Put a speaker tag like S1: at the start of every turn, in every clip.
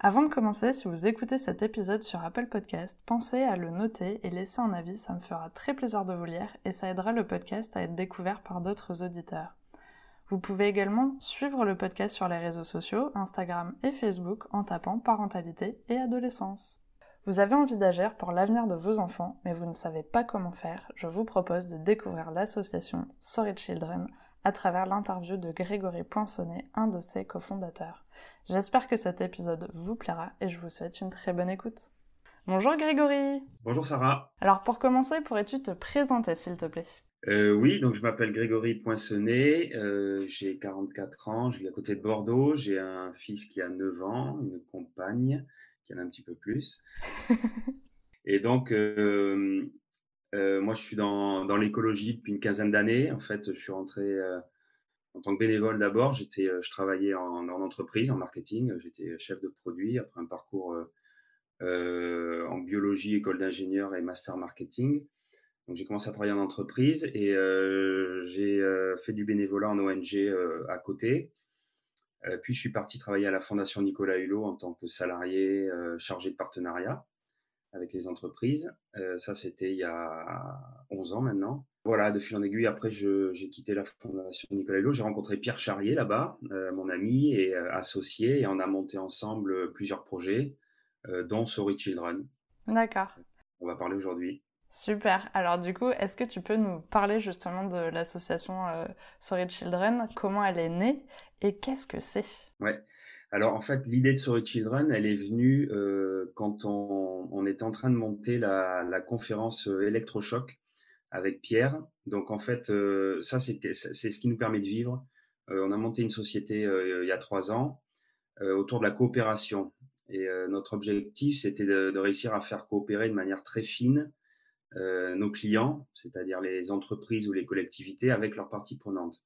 S1: Avant de commencer, si vous écoutez cet épisode sur Apple Podcast, pensez à le noter et laisser un avis, ça me fera très plaisir de vous lire et ça aidera le podcast à être découvert par d'autres auditeurs. Vous pouvez également suivre le podcast sur les réseaux sociaux, Instagram et Facebook en tapant parentalité et adolescence. Vous avez envie d'agir pour l'avenir de vos enfants, mais vous ne savez pas comment faire, je vous propose de découvrir l'association Sorry Children à travers l'interview de Grégory Poinçonnet, un de ses cofondateurs. J'espère que cet épisode vous plaira et je vous souhaite une très bonne écoute. Bonjour Grégory
S2: Bonjour Sarah
S1: Alors pour commencer, pourrais-tu te présenter s'il te plaît?
S2: Euh, Oui, donc je m'appelle Grégory Poinçonnet, euh, j'ai 44 ans, je vis à côté de Bordeaux, j'ai un fils qui a 9 ans, une compagne qui en a un petit peu plus. et donc, euh, euh, moi je suis dans, dans l'écologie depuis une quinzaine d'années. En fait, je suis rentré en tant que bénévole d'abord. J'étais, je travaillais en, en, entreprise, en marketing. J'étais chef de produit après un parcours en biologie, école d'ingénieur et master marketing. Donc j'ai commencé à travailler en entreprise et j'ai fait du bénévolat en ONG à côté. Euh, puis je suis parti travailler à la Fondation Nicolas Hulot en tant que salarié euh, chargé de partenariat avec les entreprises. Euh, ça, c'était il y a 11 ans maintenant. Voilà, de fil en aiguille, après, j'ai quitté la Fondation Nicolas Hulot. J'ai rencontré Pierre Charrier là-bas, mon ami et associé, et on a monté ensemble plusieurs projets, dont Sorry Children.
S1: D'accord.
S2: On va parler aujourd'hui.
S1: Super. Alors du coup, est-ce que tu peux nous parler justement de l'association euh, Sorry Children, comment elle est née et qu'est-ce que c'est?
S2: Ouais. Alors en fait, l'idée de Sorry Children, elle est venue euh, quand on, on, était en train de monter la, la conférence euh, électrochoc avec Pierre. Donc en fait, euh, ça c'est ce qui nous permet de vivre. Euh, on a monté une société euh, il y a trois ans autour de la coopération. Et notre objectif, c'était de, réussir à faire coopérer de manière très fine nos clients, c'est-à-dire les entreprises ou les collectivités, avec leurs parties prenantes.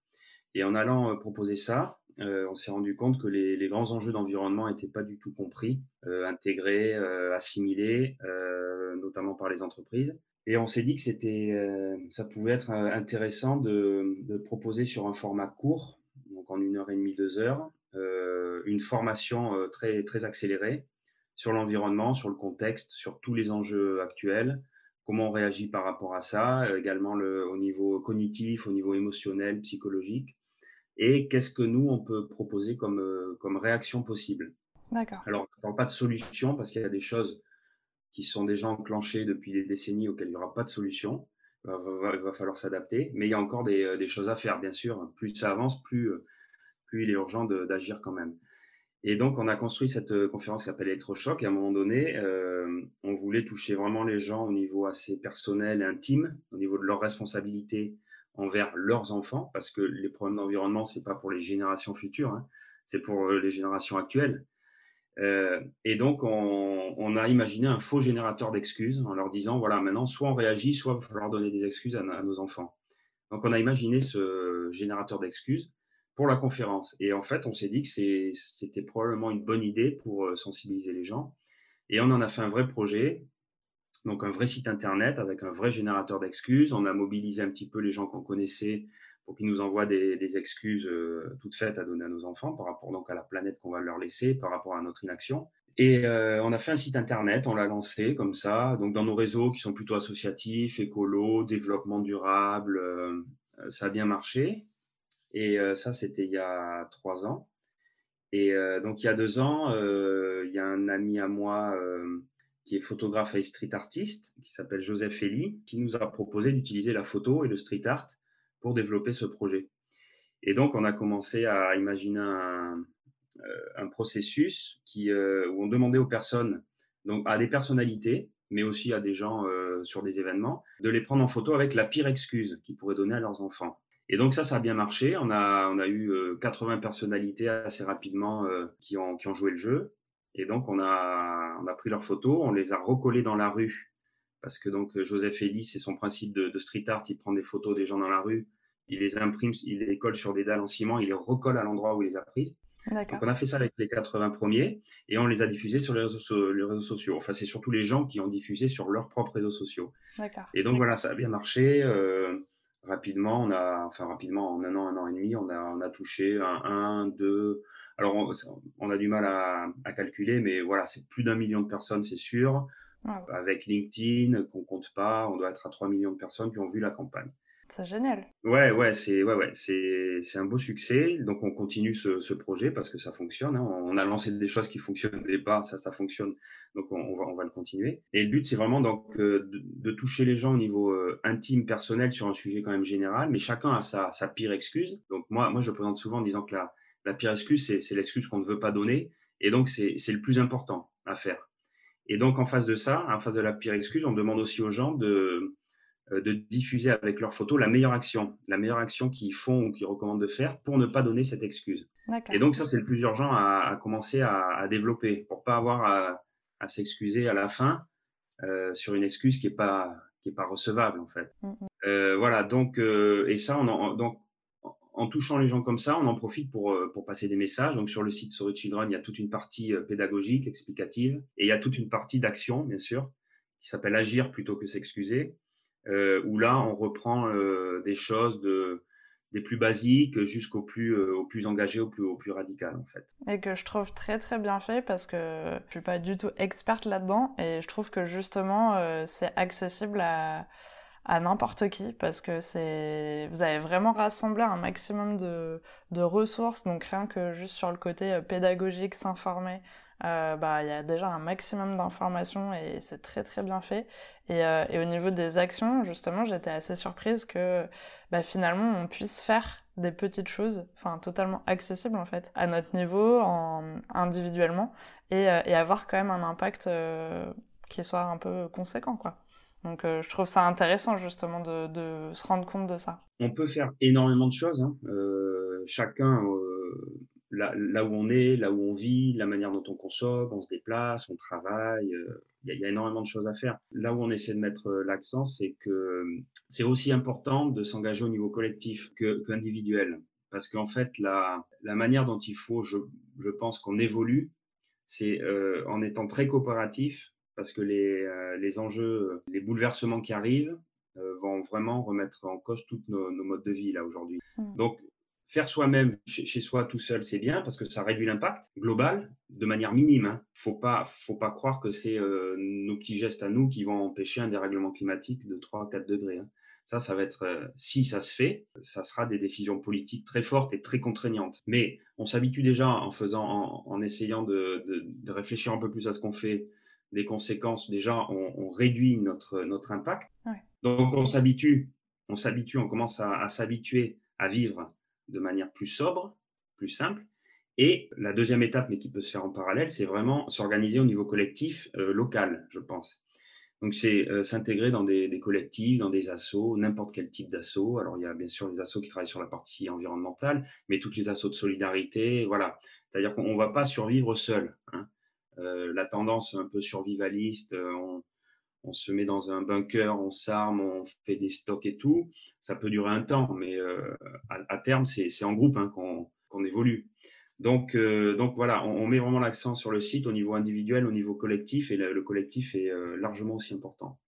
S2: Et en allant proposer ça, on s'est rendu compte que les, grands enjeux d'environnement n'étaient pas du tout compris, intégrés, assimilés, notamment par les entreprises. Et on s'est dit que c'était, ça pouvait être intéressant de, de, proposer sur un format court, donc en une heure et demie, deux heures, une formation très très accélérée sur l'environnement, sur le contexte, sur tous les enjeux actuels, comment on réagit par rapport à ça, euh, également le, au niveau cognitif, au niveau émotionnel, psychologique, et qu'est-ce que nous, on peut proposer comme, euh, comme réaction possible.
S1: D'accord.
S2: Alors, je ne parle pas de solution parce qu'il y a des choses qui sont déjà enclenchées depuis des décennies auxquelles il n'y aura pas de solution. Il va, falloir s'adapter, mais il y a encore des, des, choses à faire, bien sûr. Plus ça avance, plus, plus il est urgent d'agir quand même. Et donc, on a construit cette euh, conférence qui s'appelle Electrochoc. Et à un moment donné, euh, on voulait toucher vraiment les gens au niveau assez personnel et intime, au niveau de leurs responsabilités envers leurs enfants, parce que les problèmes d'environnement, c'est pas pour les générations futures, hein, c'est pour euh, les générations actuelles. Euh, et donc, on, a imaginé un faux générateur d'excuses en leur disant, voilà, maintenant, soit on réagit, soit il va falloir donner des excuses à, à nos enfants. Donc, on a imaginé ce générateur d'excuses pour la conférence. Et en fait, on s'est dit que c'était probablement une bonne idée pour euh, sensibiliser les gens. Et on en a fait un vrai projet, donc un vrai site internet avec un vrai générateur d'excuses. On a mobilisé un petit peu les gens qu'on connaissait pour qu'ils nous envoient des, excuses euh, toutes faites à donner à nos enfants par rapport donc à la planète qu'on va leur laisser, par rapport à notre inaction. Et euh, on a fait un site internet, on l'a lancé comme ça, donc dans nos réseaux qui sont plutôt associatifs, écolo, développement durable, euh, ça a bien marché. Et ça, c'était il y a trois ans. Et donc, il y a deux ans, il y a un ami à moi qui est photographe et street artiste, qui s'appelle Joseph Elie, qui nous a proposé d'utiliser la photo et le street art pour développer ce projet. Et donc, on a commencé à imaginer un, un processus qui, euh, où on demandait aux personnes, donc à des personnalités, mais aussi à des gens euh, sur des événements, de les prendre en photo avec la pire excuse qu'ils pourraient donner à leurs enfants. Et donc ça, ça a bien marché. On a, on a eu 80 personnalités assez rapidement euh, qui, ont, qui ont joué le jeu. Et donc on a, on a pris leurs photos, on les a recollées dans la rue. Parce que donc Joseph Elie, c'est son principe de, de, street art, il prend des photos des gens dans la rue il les imprime, il les colle sur des dalles en ciment, il les recolle à l'endroit où il les a prises. Donc on a fait ça avec les 80 premiers et on les a diffusés sur les réseaux, les réseaux sociaux. Enfin, c'est surtout les gens qui ont diffusé sur leurs propres réseaux sociaux. Et donc voilà, ça a bien marché. Euh, rapidement, on a, enfin rapidement, en un an, un an et demi, on a, on a touché un, un deux. Alors on, a du mal à, à calculer, mais voilà, c'est plus d'un million de personnes, c'est sûr. Avec LinkedIn, qu'on compte pas, on doit être à 3 millions de personnes qui ont vu la campagne.
S1: C'est génial.
S2: Ouais, ouais, c'est ouais, ouais, c'est un beau succès. Donc on continue ce, ce projet parce que ça fonctionne. Hein. On a lancé des choses qui fonctionnaient pas, ça ça fonctionne. Donc on, va on va le continuer. Et le but c'est vraiment donc euh, de, toucher les gens au niveau euh, intime, personnel sur un sujet quand même général. Mais chacun a sa sa pire excuse. Donc moi moi je présente souvent en disant que la la pire excuse c'est l'excuse qu'on ne veut pas donner. Et donc c'est le plus important à faire. Et donc en face de ça, en face de la pire excuse, on demande aussi aux gens de euh, de diffuser avec leurs photos la meilleure action, la meilleure action qu'ils font ou qu'ils recommandent de faire pour ne pas donner cette excuse. Et donc ça, c'est le plus urgent à, commencer à, développer pour pas avoir à, s'excuser à la fin euh, sur une excuse qui est pas qui est pas recevable en fait. Mm, mm. Euh, voilà, donc et ça, on en, donc en touchant les gens comme ça, on en profite pour, pour passer des messages. Donc sur le site Sorry Children, il y a toute une partie pédagogique, explicative, et il y a toute une partie d'action, bien sûr, qui s'appelle agir plutôt que s'excuser euh, où là, on reprend euh, des choses de, des plus basiques jusqu'au plus, euh, plus engagé, au plus, au plus radical en fait.
S1: Et que je trouve très très bien fait parce que je suis pas du tout experte là-dedans et je trouve que justement euh, c'est accessible à, à n'importe qui parce que c'est vous avez vraiment rassemblé un maximum de, ressources donc rien que juste sur le côté pédagogique s'informer euh, bah, il y a déjà un maximum d'informations et c'est très très bien fait. Et, euh, au niveau des actions, justement, j'étais assez surprise que bah, finalement on puisse faire des petites choses, enfin totalement accessibles en fait, à notre niveau, en, individuellement, et, euh, et avoir quand même un impact qui soit un peu conséquent, quoi. Donc je trouve ça intéressant justement de, se rendre compte de ça.
S2: On peut faire énormément de choses. Hein. chacun là, où on est, là où on vit, la manière dont on consomme, on se déplace, on travaille. Euh, il y, a énormément de choses à faire. Là où on essaie de mettre euh, l'accent, c'est que euh, c'est aussi important de s'engager au niveau collectif qu'individuel. Parce qu'en fait, la, manière dont il faut, je pense qu'on évolue, c'est en étant très coopératif, parce que les, les enjeux, les bouleversements qui arrivent vont vraiment remettre en cause tous nos, nos, modes de vie là aujourd'hui. Mmh. Donc Faire soi-même chez, soi tout seul, c'est bien parce que ça réduit l'impact global de manière minime. Hein. Faut pas, faut pas croire que c'est euh, nos petits gestes à nous qui vont empêcher un dérèglement climatique de 3 4 degrés. Hein. Ça, ça va être, euh, si ça se fait, ça sera des décisions politiques très fortes et très contraignantes. Mais on s'habitue déjà en faisant, en, essayant de, de, réfléchir un peu plus à ce qu'on fait, des conséquences. Déjà, on, réduit notre notre impact. Donc on s'habitue, on s'habitue, on commence à, à s'habituer à vivre de manière plus sobre, plus simple. Et la deuxième étape, mais qui peut se faire en parallèle, c'est vraiment s'organiser au niveau collectif euh, local, je pense. Donc c'est euh, s'intégrer dans des, collectifs, dans des assos, n'importe quel type d'assaut. Alors il y a bien sûr les assos qui travaillent sur la partie environnementale, mais toutes les assos de solidarité, voilà. C'est-à-dire qu'on ne va pas survivre seul. Hein. Euh, la tendance un peu survivaliste, on, on se met dans un bunker, on s'arme, on fait des stocks et tout. Ça peut durer un temps, mais euh, à, terme, c'est en groupe hein, qu'on évolue. Donc, euh, donc voilà, on, met vraiment l'accent sur le site au niveau individuel, au niveau collectif, et le, collectif est euh, largement aussi important.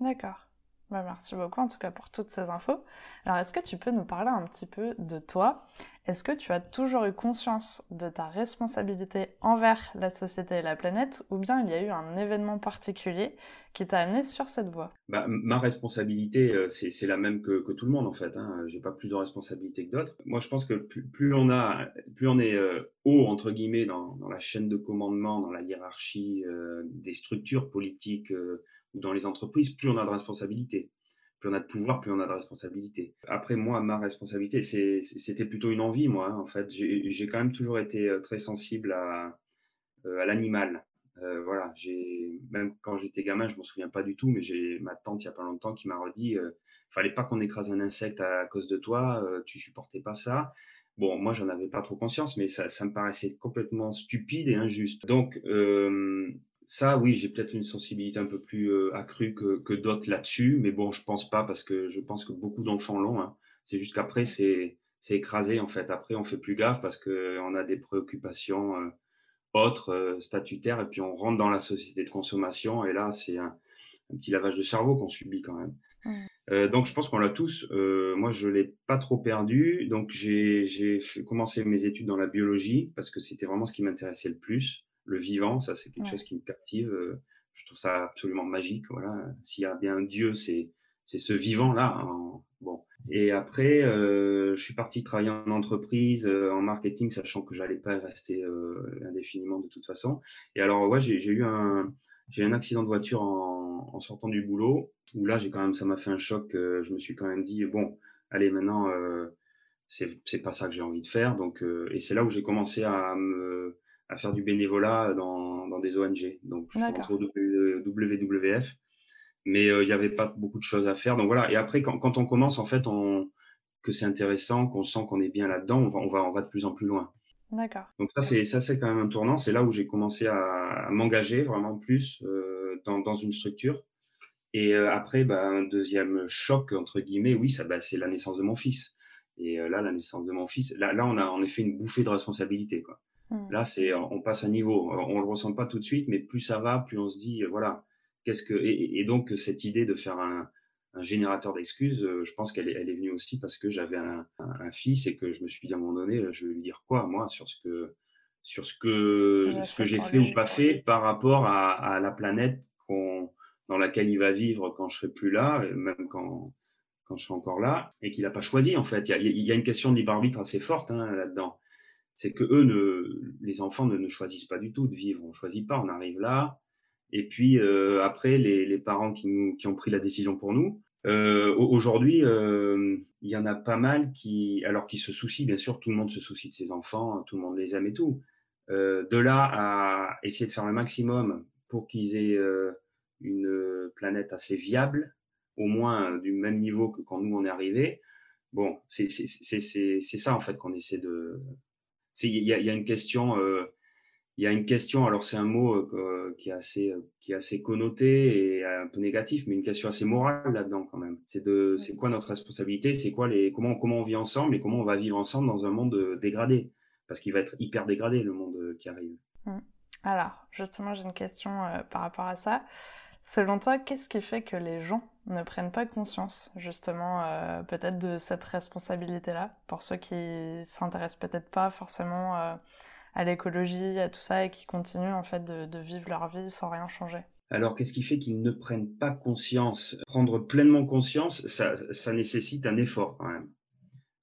S1: D'accord. Bah, merci beaucoup en tout cas pour toutes ces infos. Alors est-ce que tu peux nous parler un petit peu de toi? Est-ce que tu as toujours eu conscience de ta responsabilité envers la société et la planète ou bien il y a eu un événement particulier qui t'a amené sur cette voie?
S2: Bah, Ma responsabilité, euh, c'est la même que, tout le monde en fait. Hein. J'ai pas plus de responsabilité que d'autres. Moi je pense que plus, on, est euh, haut entre guillemets dans, dans, la chaîne de commandement, dans la hiérarchie euh, des structures politiques ou dans les entreprises, plus on a de responsabilités. Plus on a de pouvoir, plus on a de responsabilités. Après, moi, ma responsabilité, c'était plutôt une envie, moi. Hein, en fait, j'ai quand même toujours été euh, très sensible à, euh, l'animal. Euh, voilà, j'ai même quand j'étais gamin, je m'en souviens pas du tout, mais j'ai ma tante il y a pas longtemps qui m'a redit, euh, fallait pas qu'on écrase un insecte à, cause de toi, euh, tu supportais pas ça. Bon, moi j'en avais pas trop conscience, mais ça, ça me paraissait complètement stupide et injuste. Donc ça, oui, j'ai peut-être une sensibilité un peu plus euh, accrue que, que d'autres là-dessus, mais bon, je pense pas parce que je pense que beaucoup d'enfants l'ont. Hein. C'est juste qu'après, c'est écrasé en fait. Après, on fait plus gaffe parce qu'on a des préoccupations autres, statutaires, et puis on rentre dans la société de consommation, et là, c'est un, petit lavage de cerveau qu'on subit quand même. Mmh. donc, je pense qu'on l'a tous. moi, je l'ai pas trop perdu. Donc, j'ai commencé mes études dans la biologie parce que c'était vraiment ce qui m'intéressait le plus. Le vivant, ça, c'est quelque chose qui me captive. je trouve ça absolument magique. Voilà. S'il y a bien un Dieu, c'est c'est ce vivant-là. Bon. Et après, euh, je suis parti travailler en entreprise, euh, en marketing, sachant que j'allais pas rester euh, indéfiniment de toute façon. Et alors, ouais, j'ai eu un, j'ai un accident de voiture en, en, sortant du boulot, où là, j'ai quand même, ça m'a fait un choc. je me suis quand même dit, bon, allez, maintenant, c'est, c'est pas ça que j'ai envie de faire. Donc, et c'est là où j'ai commencé à me, à faire du bénévolat dans, dans des ONG. Donc, je suis rentré au WWF mais il n'y avait pas beaucoup de choses à faire. Donc voilà. Et après, quand, quand on commence, en fait, on, que c'est intéressant, qu'on sent qu'on est bien là-dedans, on va, on va, on va de plus en plus loin.
S1: D'accord.
S2: Donc ça, c'est ça, c'est quand même un tournant. C'est là où j'ai commencé à, m'engager vraiment plus euh, dans, dans, une structure. Et euh, après, bah, un deuxième choc entre guillemets, oui, ça, bah, c'est la naissance de mon fils. Et euh, là, la naissance de mon fils, là, là, on a en effet une bouffée de responsabilité, quoi. Mmh. Là, c'est, on passe un niveau. On le ressent pas tout de suite, mais plus ça va, plus on se dit, voilà, Qu'est-ce que et, donc cette idée de faire un, générateur d'excuses, euh, je pense qu'elle est, elle est venue aussi parce que j'avais un, fils et que je me suis dit à un moment donné, je vais lui dire quoi moi sur ce que sur ce que ce que j'ai fait ou pas fait par rapport à, la planète dans laquelle il va vivre quand je serai plus là, même quand quand je serai encore là, et qu'il n'a pas choisi en fait. Il y a, une question de libre arbitre assez forte hein, là-dedans. C'est que eux, ne, les enfants ne, ne, choisissent pas du tout de vivre. On choisit pas. On arrive là, et puis euh, après, les, parents qui, ont pris la décision pour nous. Euh, Aujourd'hui, euh, il y en a pas mal qui, alors qui se soucient, bien sûr, tout le monde se soucie de ses enfants, tout le monde les aime et tout. De là à essayer de faire le maximum pour qu'ils aient une planète assez viable, au moins du même niveau que quand nous on est arrivé. Bon, c'est ça en fait qu'on essaie de. Il y a, y a, une question euh, il y a une question, alors c'est un mot euh, qui, est assez, euh, qui est assez connoté et un peu négatif, mais une question assez morale là-dedans quand même. C'est de, c'est quoi notre responsabilité, c'est quoi les, comment, comment on vit ensemble et comment on va vivre ensemble dans un monde euh, dégradé, parce qu'il va être hyper dégradé le monde qui arrive.
S1: Mmh. Alors, justement, j'ai une question par rapport à ça. Selon toi, qu'est-ce qui fait que les gens ne prennent pas conscience, justement, peut-être de cette responsabilité-là, pour ceux qui s'intéressent peut-être pas forcément à l'écologie, à tout ça, et qui continuent en fait de, vivre leur vie sans rien changer.
S2: Alors, qu'est-ce qui fait qu'ils ne prennent pas conscience? Prendre pleinement conscience, ça, nécessite un effort quand même.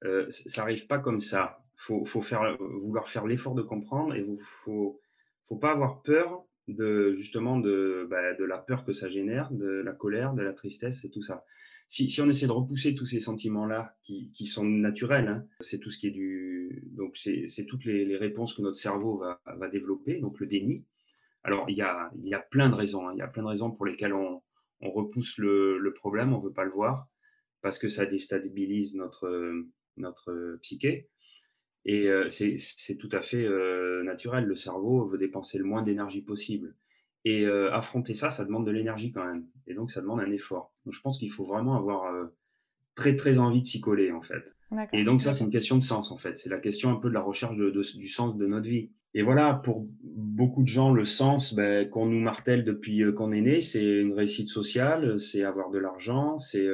S2: Euh, ça n'arrive pas comme ça. Faut, faut faire, vouloir faire l'effort de comprendre et il faut, faut pas avoir peur de justement de, bah, de la peur que ça génère, de la colère, de la tristesse et tout ça si, si, on essaie de repousser tous ces sentiments-là qui, qui, sont naturels, hein, c'est tout ce qui est du, donc c'est toutes les, les, réponses que notre cerveau va, va, développer, donc le déni. Alors il y a, il y a plein de raisons, hein, il y a plein de raisons pour lesquelles on, on repousse le, le, problème, on veut pas le voir parce que ça déstabilise notre notre psyché. Et euh, c'est tout à fait euh, naturel. Le cerveau veut dépenser le moins d'énergie possible. Et euh, affronter ça, ça demande de l'énergie quand même. Et donc, ça demande un effort. Donc, je pense qu'il faut vraiment avoir très, très envie de s'y coller, en fait. Et donc, ça, c'est une question de sens, en fait. C'est la question un peu de la recherche de, du sens de notre vie. Et voilà, pour beaucoup de gens, le sens ben, qu'on nous martèle depuis euh, qu'on est né, c'est une réussite sociale, c'est avoir de l'argent, c'est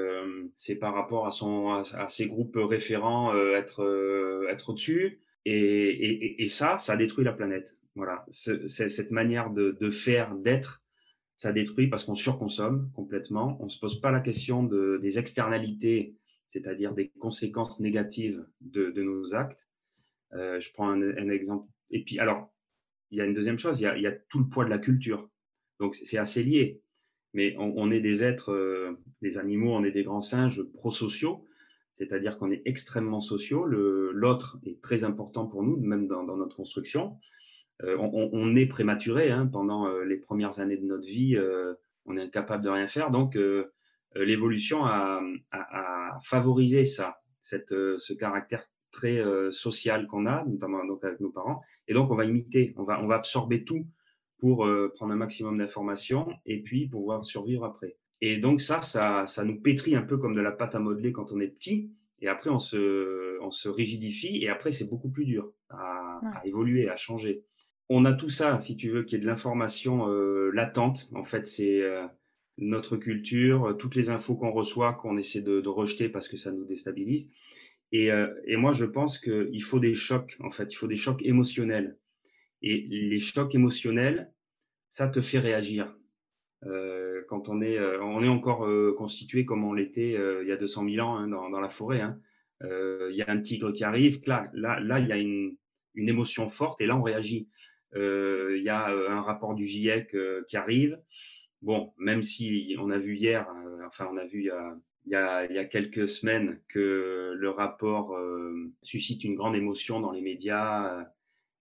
S2: c'est par rapport à, son, à, ses groupes référents être, être au-dessus. Et, et, et ça, ça détruit la planète. Voilà, cette manière de, faire, d'être, ça détruit parce qu'on surconsomme complètement. On se pose pas la question de, des externalités, c'est-à-dire des conséquences négatives de, nos actes. Euh, je prends un, exemple. Et puis, alors, il y a une deuxième chose, il y a, tout le poids de la culture. Donc, c'est assez lié. Mais on, est des êtres, euh, des animaux, on est des grands singes prosociaux, c'est-à-dire qu'on est extrêmement sociaux. L'autre est très important pour nous, même dans notre construction. Euh, on, est prématuré hein, pendant euh, les premières années de notre vie, on est incapable de rien faire. Donc, l'évolution a, favorisé ça, ce caractère très social qu'on a, notamment donc avec nos parents. Et donc, on va imiter, on va, on va absorber tout pour prendre un maximum d'informations et puis pouvoir survivre après. Et donc ça, ça, ça nous pétrit un peu comme de la pâte à modeler quand on est petit. Et après, on se, on se rigidifie et après, c'est beaucoup plus dur à, évoluer, à changer. On a tout ça, si tu veux, qui est de l'information euh, latente. En fait, c'est euh, notre culture, toutes les infos qu'on reçoit, qu'on essaie de, rejeter parce que ça nous déstabilise. Et, et moi, je pense qu'il faut des chocs, en fait, il faut des chocs émotionnels. Et les chocs émotionnels, ça te fait réagir. Euh, quand on est, euh, on est encore euh, constitué comme on l'était il y a 200 000 ans hein, dans, dans, la forêt. Hein. Il y a un tigre qui arrive, là, là, là il y a une, une émotion forte et là, on réagit. Il y a un rapport du GIEC qui arrive. Bon, même si on a vu hier, enfin, on a vu il y a, il y, a, quelques semaines que le rapport suscite une grande émotion dans les médias,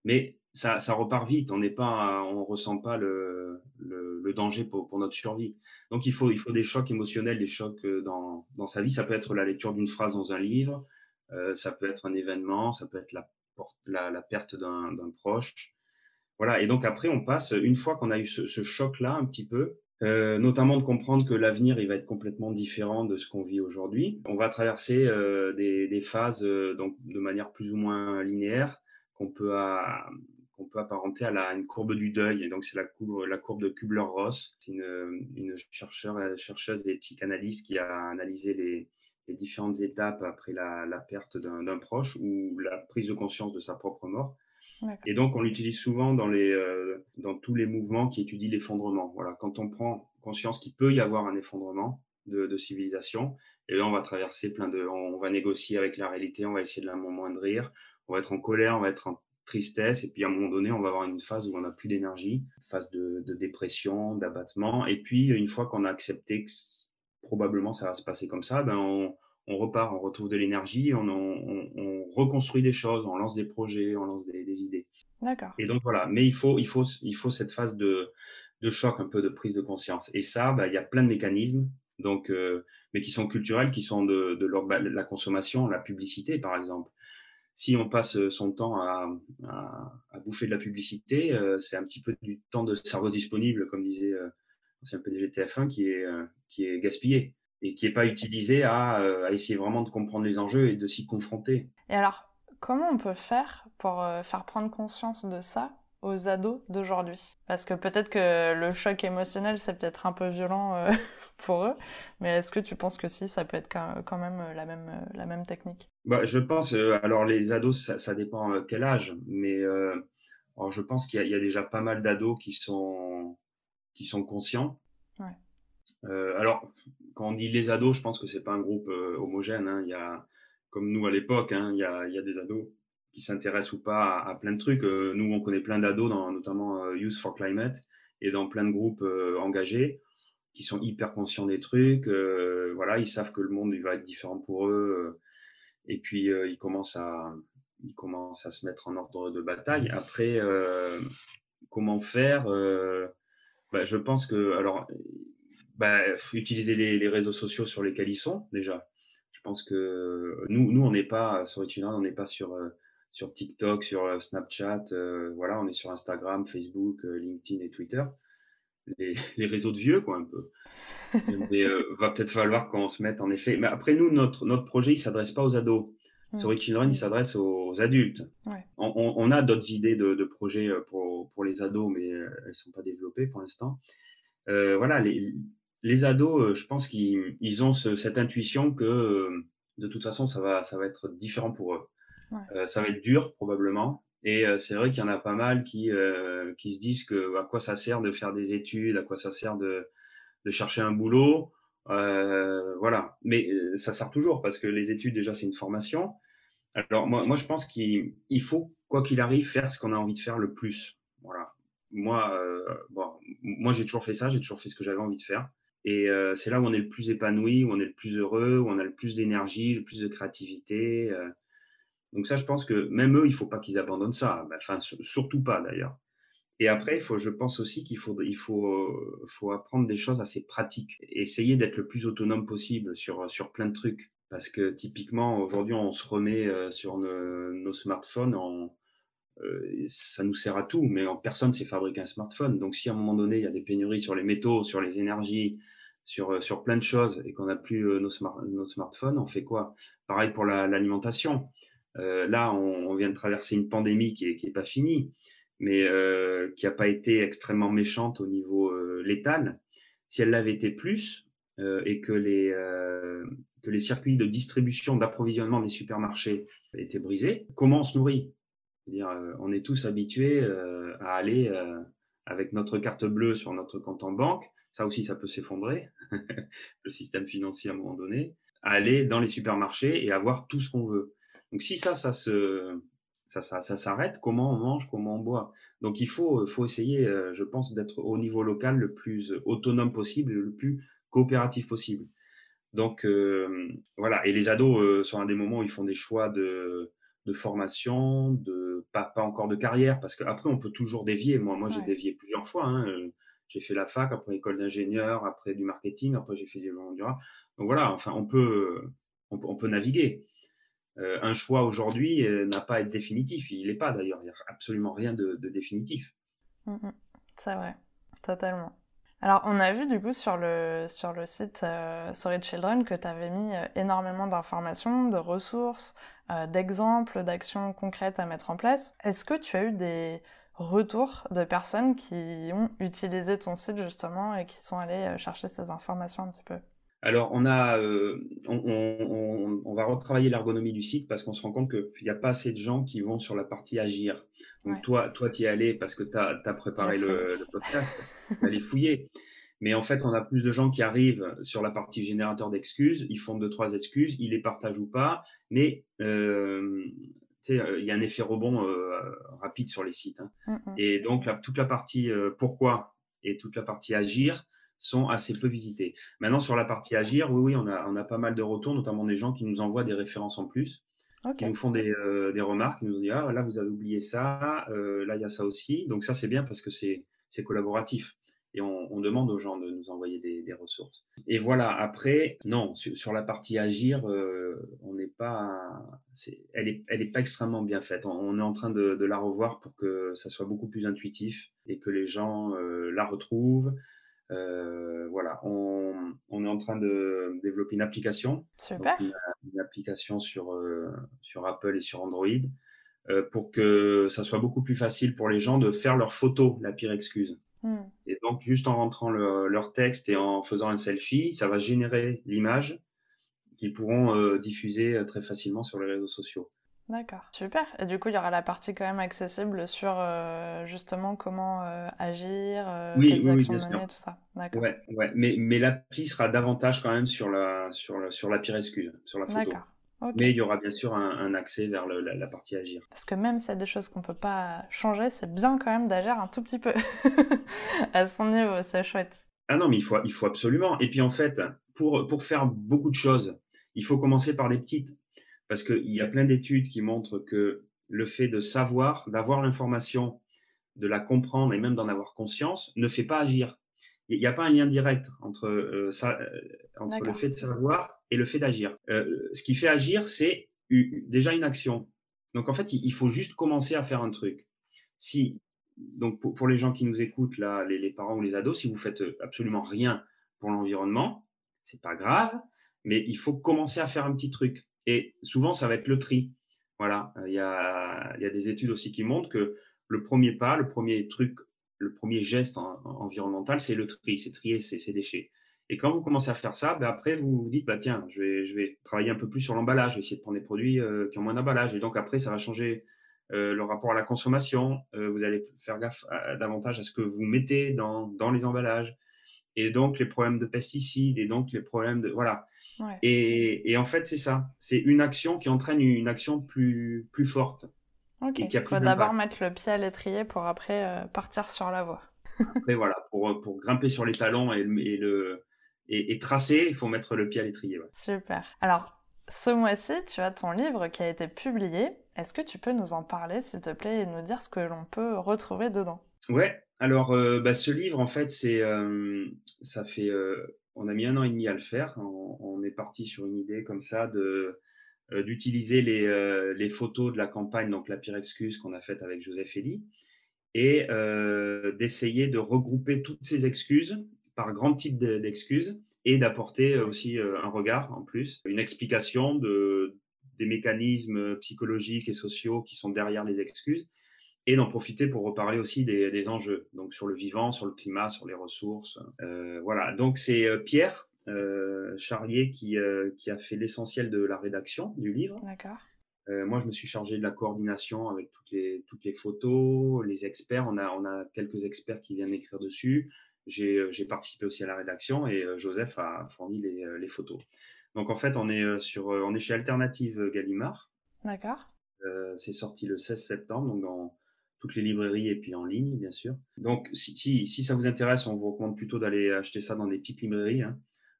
S2: mais ça, repart vite. On n'est pas, on ressent pas le, danger pour, notre survie. Donc il faut, il faut des chocs émotionnels, des chocs euh, dans, sa vie. Ça peut être la lecture d'une phrase dans un livre, euh, ça peut être un événement, ça peut être la, perte d'un proche. Voilà. Et donc après, on passe une fois qu'on a eu ce, ce choc-là un petit peu. Euh, notamment de comprendre que l'avenir il va être complètement différent de ce qu'on vit aujourd'hui. On va traverser euh, des, phases euh, donc de manière plus ou moins linéaire qu'on peut qu'on peut apparenter à la, une courbe du deuil. Et donc, c'est la courbe, la courbe de Kubler-Ross. C'est une, une chercheur, chercheuse et psychanalyste qui a analysé les, les différentes étapes après la, la perte d'un proche ou la prise de conscience de sa propre mort. Et donc, on l'utilise souvent dans, les, euh, dans tous les mouvements qui étudient l'effondrement. Voilà, quand on prend conscience qu'il peut y avoir un effondrement de, civilisation, et là, on va traverser plein de, on, va négocier avec la réalité, on va essayer de la moindrir, on va être en colère, on va être en tristesse, et puis à un moment donné, on va avoir une phase où on n'a plus d'énergie, phase de, de dépression, d'abattement, et puis une fois qu'on a accepté que probablement ça va se passer comme ça, ben on, on repart, on retrouve de l'énergie, on, on, on, reconstruit des choses, on lance des projets, on lance des, des idées.
S1: D'accord.
S2: Et donc voilà, mais il faut, il faut, il faut cette phase de, de choc, un peu de prise de conscience. Et ça, ben, il y a plein de mécanismes, donc, euh, mais qui sont culturels, qui sont de, de leur, la consommation, la publicité, par exemple si on passe son temps à, à, à bouffer de la publicité, euh, c'est un petit peu du temps de cerveau disponible, comme disait euh, c'est un peu des GTF1 qui est, euh, qui est gaspillé et qui n'est pas utilisé à, à, essayer vraiment de comprendre les enjeux et de s'y confronter.
S1: Et alors, comment on peut faire pour faire prendre conscience de ça aux ados d'aujourd'hui? Parce que peut-être que le choc émotionnel, c'est peut-être un peu violent euh, pour eux, mais est-ce que tu penses que si, ça peut être quand même euh, la même, euh, la même technique?
S2: Bah, Je pense, alors les ados, ça, ça dépend quel âge, mais alors je pense qu'il y, y, a déjà pas mal d'ados qui sont, qui sont conscients.
S1: Ouais.
S2: alors, quand on dit les ados, je pense que c'est pas un groupe homogène. Hein. Il y a, comme nous à l'époque, hein, il, y a, des ados qui s'intéressent ou pas à, plein de trucs. Euh, nous, on connaît plein d'ados, notamment euh, Youth for Climate, et dans plein de groupes euh, engagés qui sont hyper conscients des trucs. voilà, ils savent que le monde va être différent pour eux. et puis, ils commencent à ils commencent à se mettre en ordre de bataille. Après, comment faire bah, Je pense que, alors, bah, utiliser les, les, réseaux sociaux sur lesquels ils sont déjà. Je pense que nous, nous on n'est pas sur on n'est pas sur sur TikTok, sur euh, Snapchat, euh, voilà, on est sur Instagram, Facebook, euh, LinkedIn et Twitter. Les, les, réseaux de vieux, quoi, un peu. Mais euh, va peut-être falloir qu'on se mette en effet. Mais après, nous, notre, notre projet, il s'adresse pas aux ados. Mmh. Sur Children, il s'adresse aux adultes.
S1: Ouais.
S2: On, on, on, a d'autres idées de, de, projets pour, pour les ados, mais elles sont pas développées pour l'instant. Euh, voilà, les, les ados, je pense qu'ils ont ce, cette intuition que de toute façon, ça va, ça va être différent pour eux.
S1: Ouais.
S2: Euh, ça va être dur probablement. Et euh, c'est vrai qu'il y en a pas mal qui, euh, qui se disent que à quoi ça sert de faire des études, à quoi ça sert de, de chercher un boulot. Euh, voilà. Mais ça sert toujours parce que les études, déjà, c'est une formation. Alors, moi, moi je pense qu'il faut, quoi qu'il arrive, faire ce qu'on a envie de faire le plus. Voilà. Moi, euh, bon, moi j'ai toujours fait ça, j'ai toujours fait ce que j'avais envie de faire. Et euh, c'est là où on est le plus épanoui, où on est le plus heureux, où on a le plus d'énergie, le plus de créativité. Euh, donc ça, je pense que même eux, il faut pas qu'ils abandonnent ça. Bah, enfin, surtout pas d'ailleurs. Et après, il faut, je pense aussi qu'il faut, il faut, faut apprendre des choses assez pratiques. Essayer d'être le plus autonome possible sur, sur plein de trucs. Parce que typiquement, aujourd'hui, on se remet euh, sur nos, smartphones. Euh, ça nous sert à tout, mais en personne ne sait fabriquer un smartphone. Donc si à un moment donné, il y a des pénuries sur les métaux, sur les énergies, sur, sur plein de choses et qu'on n'a plus nos, nos, smartphones, on fait quoi? Pareil pour l'alimentation. là, on, vient de traverser une pandémie qui n'est est pas finie, mais qui n'a pas été extrêmement méchante au niveau létal. Si elle l'avait été plus, et que les, que les circuits de distribution, d'approvisionnement des supermarchés étaient brisés, comment on se nourrit? Dire On est tous habitués à aller avec notre carte bleue sur notre compte en banque. Ça aussi, ça peut s'effondrer, le système financier à un moment donné. Aller dans les supermarchés et avoir tout ce qu'on veut. Donc si ça, ça s'arrête, comment on mange, comment on boit? Donc il faut, faut essayer, je pense, d'être au niveau local le plus autonome possible, le plus coopératif possible. Donc euh, voilà, et les ados euh, sont à des moments où ils font des choix de, de formation, de pas, pas encore de carrière, parce qu'après on peut toujours dévier. Moi, moi j'ai dévié plusieurs fois. Hein. Euh, j'ai fait la fac, après école d'ingénieur, après du marketing, après j'ai fait du durable. Donc voilà, enfin on peut, on, on peut naviguer. un choix aujourd'hui n'a pas à être définitif. Il n'est pas d'ailleurs. Il n'y a absolument rien de, de définitif.
S1: Mmh C'est vrai, totalement. Alors, on a vu du coup sur le, sur le site euh, Sorry Children que tu avais mis euh, énormément d'informations, de ressources, euh, d'exemples, d'actions concrètes à mettre en place. Est-ce que tu as eu des retours de personnes qui ont utilisé ton site justement et qui sont allées chercher ces informations un petit peu?
S2: Alors, on, a, on, va retravailler l'ergonomie du site parce qu'on se rend compte qu'il n'y a pas assez de gens qui vont sur la partie agir. Donc, toi, toi, tu y es allé parce que tu as, préparé le, le, podcast, tu allé fouiller. Mais en fait, on a plus de gens qui arrivent sur la partie générateur d'excuses. Ils font deux, trois excuses, ils les partagent ou pas. Mais euh, il y a un effet rebond rapide sur les sites. Hein. Et donc, toute la partie pourquoi et toute la partie agir, sont assez peu visités. Maintenant, sur la partie agir, oui, oui, on a, on a pas mal de retours, notamment des gens qui nous envoient des références en plus, qui nous font des, euh, des, remarques, qui nous disent Ah, là, vous avez oublié ça, euh, là, il y a ça aussi. Donc, ça, c'est bien parce que c'est collaboratif. Et on, on, demande aux gens de nous envoyer des, des ressources. Et voilà, après, non, sur, la partie agir, euh, on n'est pas. elle n'est elle est pas extrêmement bien faite. On, est en train de, de, la revoir pour que ça soit beaucoup plus intuitif et que les gens la retrouvent. Euh, voilà, on, est en train de développer une application.
S1: Super.
S2: une, application sur, euh, sur Apple et sur Android euh, pour que ça soit beaucoup plus facile pour les gens de faire leurs photos, la pire excuse. Hmm. Et donc, juste en rentrant leur texte et en faisant un selfie, ça va générer l'image qu'ils pourront diffuser très facilement sur les réseaux sociaux.
S1: D'accord, super. Et du coup, il y aura la partie quand même accessible sur euh, justement comment euh, agir, euh, quelles actions mener, tout ça.
S2: D'accord. Ouais, ouais. Mais, mais l'appli sera davantage quand même sur la, sur la, sur la pire excuse, sur la photo. D'accord. Mais il y aura bien sûr un, accès vers la, partie agir.
S1: Parce que même s'il y a des choses qu'on ne peut pas changer, c'est bien quand même d'agir un tout petit peu à son niveau, c'est chouette.
S2: Ah non, mais il faut, il faut absolument. Et puis en fait, pour, pour faire beaucoup de choses, il faut commencer par les petites parce qu'il y a plein d'études qui montrent que le fait de savoir, d'avoir l'information, de la comprendre et même d'en avoir conscience, ne fait pas agir. Il n'y a pas un lien direct entre, euh, ça, euh, entre le fait de savoir et le fait d'agir. Euh, ce qui fait agir, c'est déjà une action. Donc en fait, il, faut juste commencer à faire un truc. Si, donc pour, les gens qui nous écoutent, là, les, les, parents ou les ados, si vous faites absolument rien pour l'environnement, c'est pas grave, mais il faut commencer à faire un petit truc. Et souvent, ça va être le tri. Voilà, il y a, il y a des études aussi qui montrent que le premier pas, le premier truc, le premier geste environnemental, c'est le tri, c'est trier ces, déchets. Et quand vous commencez à faire ça, ben après, vous vous dites, bah, tiens, je vais, je vais travailler un peu plus sur l'emballage, essayer de prendre des produits euh, qui ont moins d'emballage. Et donc, après, ça va changer euh, le rapport à la consommation. Euh, vous allez faire gaffe davantage à ce que vous mettez dans, dans les emballages. Et donc, les problèmes de pesticides, et donc les problèmes de. Voilà. Et, en fait, c'est ça. C'est une action qui entraîne une action plus, plus forte.
S1: Il faut d'abord mettre le pied à l'étrier pour après euh, partir sur la voie.
S2: après, voilà, pour, pour, grimper sur les talons et, et le, et, tracer, il faut mettre le pied à l'étrier.
S1: Super. Alors, ce mois-ci, tu as ton livre qui a été publié. Est-ce que tu peux nous en parler, s'il te plaît, et nous dire ce que l'on peut retrouver dedans?
S2: Ouais. Alors, euh, bah, ce livre, en fait, c'est, euh, ça fait on a mis un an et demi à le faire. On, est parti sur une idée comme ça de euh, d'utiliser les, euh, les, photos de la campagne, donc la pire excuse qu'on a faite avec Joseph Elie, et euh, d'essayer de regrouper toutes ces excuses par grand type d'excuses et d'apporter aussi un regard en plus, une explication de, des mécanismes psychologiques et sociaux qui sont derrière les excuses et d'en profiter pour reparler aussi des, enjeux, donc sur le vivant, sur le climat, sur les ressources. Euh, voilà, donc c'est euh, Pierre euh, Charlier qui, qui a fait l'essentiel de la rédaction du livre.
S1: D'accord.
S2: moi, je me suis chargé de la coordination avec toutes les, toutes les photos, les experts. On a, on a quelques experts qui viennent écrire dessus. J'ai participé aussi à la rédaction et Joseph a fourni les, les, photos. Donc en fait, on est, sur, on est chez Alternative Gallimard.
S1: D'accord.
S2: c'est sorti le 16 septembre, donc dans, toutes les librairies et puis en ligne, bien sûr. Donc, si, si, ça vous intéresse, on vous recommande plutôt d'aller acheter ça dans des petites librairies hein,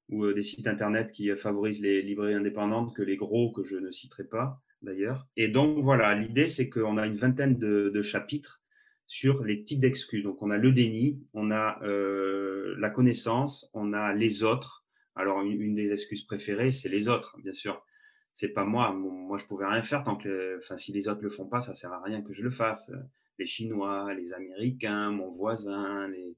S2: ou euh, des sites internet qui favorisent les librairies indépendantes que les gros que je ne citerai pas d'ailleurs. Et donc, voilà, l'idée, c'est qu'on a une vingtaine de, chapitres sur les types d'excuses. Donc, on a le déni, on a euh, la connaissance, on a les autres. Alors, une, des excuses préférées, c'est les autres, bien sûr c'est pas moi. Moi, je pouvais rien faire tant que, enfin, si les autres le font pas, ça sert à rien que je le fasse les Chinois, les Américains, mon voisin, les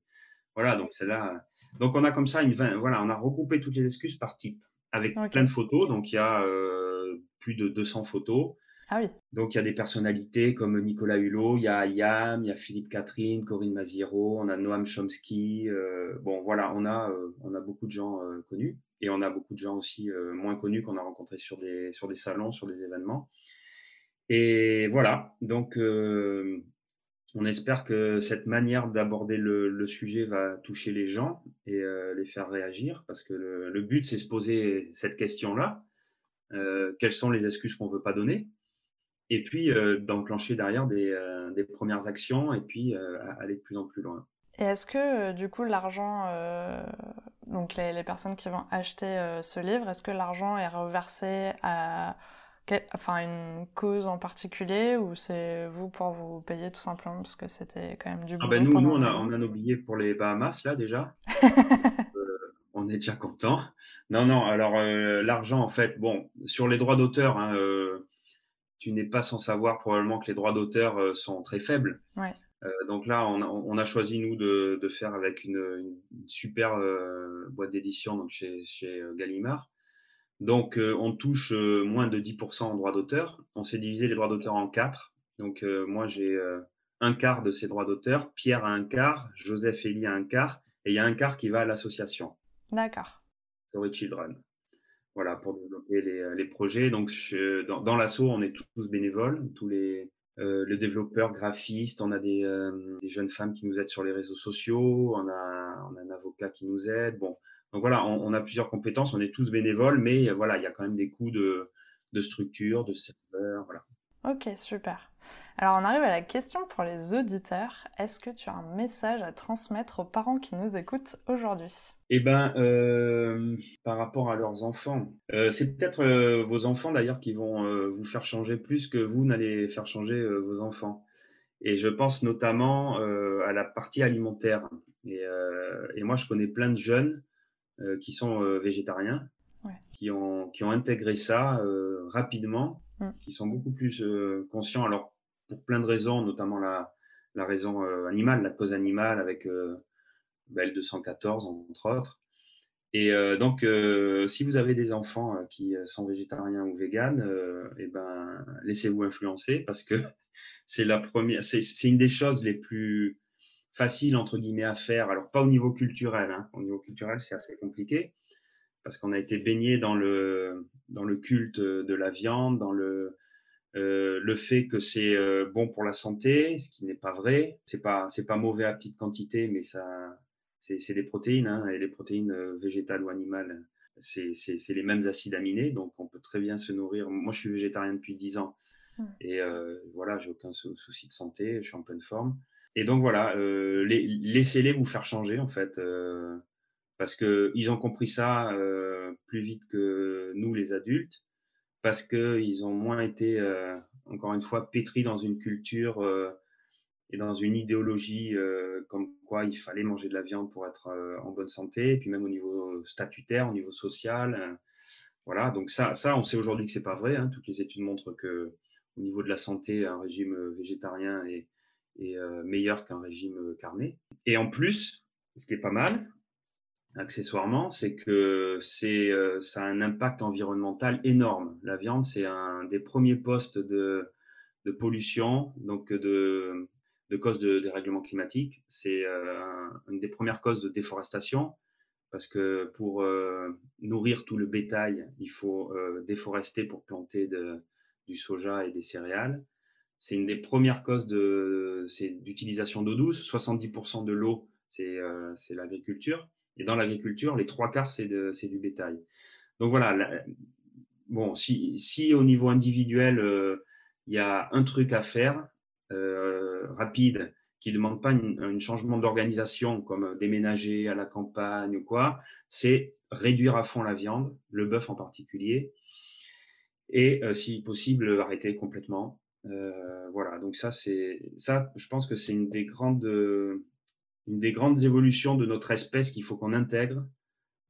S2: voilà. Donc c'est là. Donc on a comme ça une voilà, on a regroupé toutes les excuses par type avec plein de photos. Donc il y a euh, plus de 200 photos.
S1: Ah oui.
S2: Donc il y a des personnalités comme Nicolas Hulot, il y a Yam, il y a Philippe Catherine, Corinne Maziero, on a Noam Chomsky. Euh, bon voilà, on a euh, on a beaucoup de gens connus et on a beaucoup de gens aussi moins connus qu'on a rencontrés sur des sur des salons, sur des événements. Et voilà, donc on espère que cette manière d'aborder le, sujet va toucher les gens et euh, les faire réagir, parce que le, but, c'est se poser cette question-là. Euh, quelles sont les excuses qu'on ne veut pas donner? Et puis, euh, d'enclencher derrière des, premières actions et puis aller de plus en plus loin.
S1: Et est-ce que, du coup, l'argent, donc les, les, personnes qui vont acheter ce livre, est-ce que l'argent est reversé à enfin une cause en particulier ou c'est vous pour vous payer tout simplement parce que c'était quand même du
S2: ah ben nous, nous on, a, on a nos billets pour les Bahamas là déjà. Euh, on est déjà content. Non, non, alors euh, l'argent en fait, bon, sur les droits d'auteur, hein, euh, tu n'es pas sans savoir probablement que les droits d'auteur sont très faibles. donc là, on a, on a, choisi nous de, de faire avec une, une super boîte d'édition chez, chez Gallimard donc, euh, on touche euh, moins de 10% en droits d'auteur. On s'est divisé les droits d'auteur en quatre. Donc, euh, moi, j'ai un quart de ces droits d'auteur. Pierre a un quart. Joseph Elie a un quart. Et il y a un quart qui va à l'association.
S1: D'accord.
S2: Sorry Children. Voilà, pour développer les, projets. Donc, dans, dans l'asso, on est tous bénévoles. Tous les, le développeur, graphiste, on a des, des, jeunes femmes qui nous aident sur les réseaux sociaux. On a, on a un avocat qui nous aide. Bon, donc voilà, on, a plusieurs compétences, on est tous bénévoles, mais voilà, il y a quand même des coûts de, structure, de serveur, voilà.
S1: Ok, super. Alors on arrive à la question pour les auditeurs. Est-ce que tu as un message à transmettre aux parents qui nous écoutent aujourd'hui?
S2: Eh bien, euh, par rapport à leurs enfants, euh, c'est peut-être euh, vos enfants d'ailleurs qui vont vous faire changer plus que vous n'allez faire changer vos enfants. Et je pense notamment à la partie alimentaire. et, moi, je connais plein de jeunes euh, qui sont euh, végétariens, qui, ont, qui ont intégré ça euh, rapidement, mm. qui sont beaucoup plus conscients. Alors, pour plein de raisons, notamment la, la raison animale, la cause animale avec Belle 214, entre autres. Et donc, si vous avez des enfants qui sont végétariens ou véganes, eh ben, laissez-vous influencer parce que c'est la première, c'est une des choses les plus facile entre guillemets à faire. Alors pas au niveau culturel, hein. au niveau culturel c'est assez compliqué parce qu'on a été baigné dans le dans le culte de la viande, dans le euh, le fait que c'est euh, bon pour la santé, ce qui n'est pas vrai. C'est pas c'est pas mauvais à petite quantité, mais ça c'est des protéines hein, et les protéines euh, végétales ou animales, c'est les mêmes acides aminés, donc on peut très bien se nourrir. Moi, je suis végétarien depuis 10 ans mmh. et voilà, j'ai aucun souci de santé, je suis en pleine forme. Et donc voilà, euh, laissez-les vous faire changer en fait, euh, parce que ils ont compris ça euh, plus vite que nous les adultes, parce que ils ont moins été, encore une fois, pétris dans une culture et dans une idéologie comme quoi il fallait manger de la viande pour être en bonne santé, puis même au niveau statutaire, au niveau social, voilà. Donc ça, ça, on sait aujourd'hui que c'est pas vrai. Hein. Toutes les études montrent que au niveau de la santé, un régime végétarien est est euh, meilleur qu'un régime euh, carné. Et en plus, ce qui est pas mal, accessoirement, c'est que c'est, euh, ça a un impact environnemental énorme. La viande, c'est un des premiers postes de, de pollution, donc de, de cause de dérèglement climatique. C'est une des premières causes de déforestation, parce que pour nourrir tout le bétail, il faut déforester pour planter du soja et des céréales. C'est une des premières causes d'utilisation d'eau douce. 70% de l'eau, c'est, c'est l'agriculture. Et dans l'agriculture, les trois quarts, c'est, du bétail. Donc voilà, bon, si, si au niveau individuel, il y a un truc à faire, euh, rapide qui ne demande pas un changement d'organisation comme déménager à la campagne ou quoi, c'est réduire à fond la viande, le bœuf en particulier, et euh, si possible arrêter complètement. Euh, voilà, donc ça c'est ça, je pense que c'est une des grandes une des grandes évolutions de notre espèce qu'il faut qu'on intègre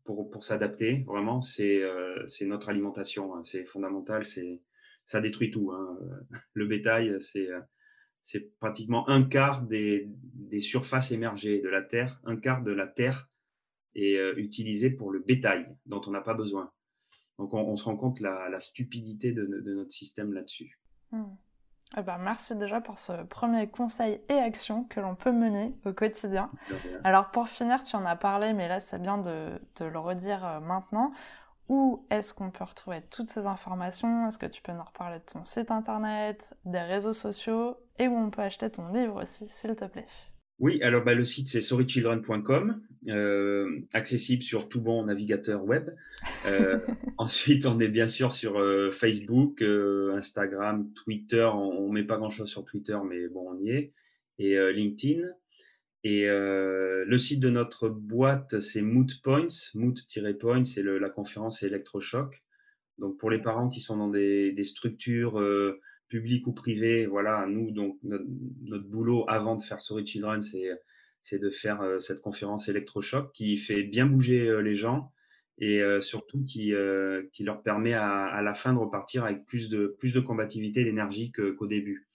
S2: pour, pour s'adapter. Vraiment, c'est c'est notre alimentation, hein. c'est fondamental, c'est ça détruit tout. Hein. Le bétail, c'est c'est pratiquement un quart des, des, surfaces émergées de la Terre, un quart de la Terre est euh, utilisé pour le bétail dont on n'a pas besoin. Donc on, se rend compte la, la stupidité de, notre système là-dessus.
S1: Hmm. Eh ben, merci déjà pour ce premier conseil et action que l'on peut mener au quotidien. Alors pour finir, tu en as parlé, mais là c'est bien de, de, le redire euh, maintenant. Où est-ce qu'on peut retrouver toutes ces informations? Est-ce que tu peux nous reparler de ton site internet, des réseaux sociaux et où on peut acheter ton livre aussi, s'il te plaît?
S2: Oui, alors bah, le site c'est sorrychildren.com, euh, accessible sur tout bon navigateur web. Euh, ensuite, on est bien sûr sur euh, Facebook, Instagram, Twitter. On, ne met pas grand-chose sur Twitter, mais bon, on y est. Et LinkedIn. Et le site de notre boîte, c'est Moot Points. Moot-Point, c'est la conférence électrochoc. Donc pour les parents qui sont dans des, des structures publiques ou privées, voilà, nous donc notre, notre, boulot avant de faire Sorry Children, c'est c'est de faire euh, cette conférence électrochoc qui fait bien bouger euh, les gens et euh, surtout qui qui leur permet à, à, la fin de repartir avec plus de plus de combativité, d'énergie qu'au début,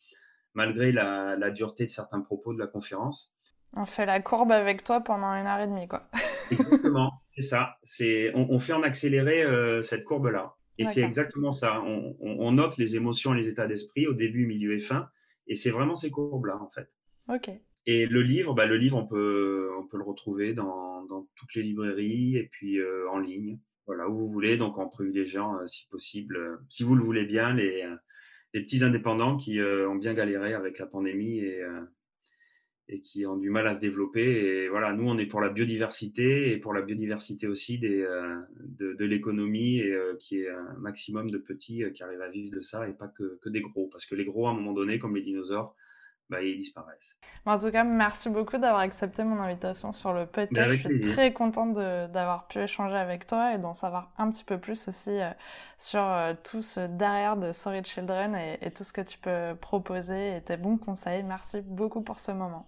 S2: malgré la, la dureté de certains propos de la conférence.
S1: On fait la courbe avec toi pendant une heure et demie, quoi.
S2: exactement, c'est ça. C'est, on, on, fait en accéléré cette courbe-là. Et c'est exactement ça. On, on, note les émotions et les états d'esprit au début, milieu et fin. Et c'est vraiment ces courbes-là, en fait.
S1: Ok.
S2: Et le livre, bah, le livre, on peut, on peut le retrouver dans, dans toutes les librairies et puis euh, en ligne. Voilà, où vous voulez. Donc, en privilégiant, euh, si possible, euh, si vous le voulez bien, les, les petits indépendants qui ont bien galéré avec la pandémie et et qui ont du mal à se développer. Et voilà, nous, on est pour la biodiversité et pour la biodiversité aussi des, euh, de, de l'économie et euh, qui est un maximum de petits euh, qui arrivent à vivre de ça et pas que, que, des gros. Parce que les gros, à un moment donné, comme les dinosaures, bah, ils disparaissent.
S1: en tout cas, merci beaucoup d'avoir accepté mon invitation sur le podcast. Je suis très contente d'avoir pu échanger avec toi et d'en savoir un petit peu plus aussi sur tout ce derrière de Sorry Children et, et tout ce que tu peux proposer et tes bons conseils. Merci beaucoup pour ce moment.